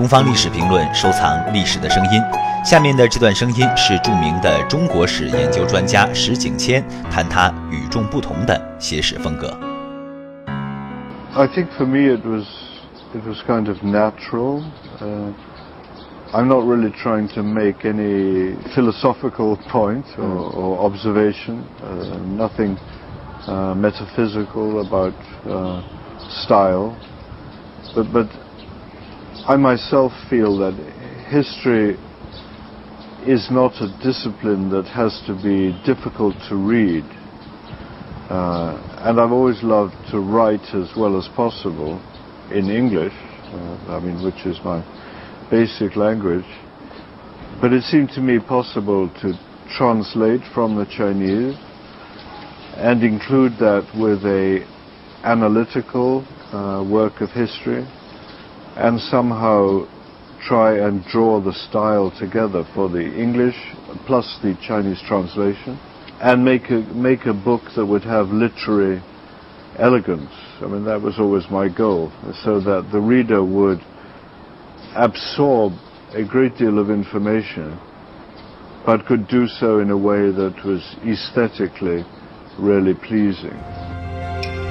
东方历史评论收藏历史的声音。下面的这段声音是著名的中国史研究专家石景谦谈他与众不同的写史风格。I think for me it was it was kind of natural. Uh, I'm not really trying to make any philosophical point or, or observation. Uh, nothing uh, metaphysical about uh, style, but but I myself feel that history is not a discipline that has to be difficult to read. Uh, and I've always loved to write as well as possible in English, uh, I mean, which is my basic language. But it seemed to me possible to translate from the Chinese and include that with a analytical uh, work of history and somehow try and draw the style together for the English plus the Chinese translation and make a, make a book that would have literary elegance. I mean, that was always my goal, so that the reader would absorb a great deal of information, but could do so in a way that was aesthetically really pleasing.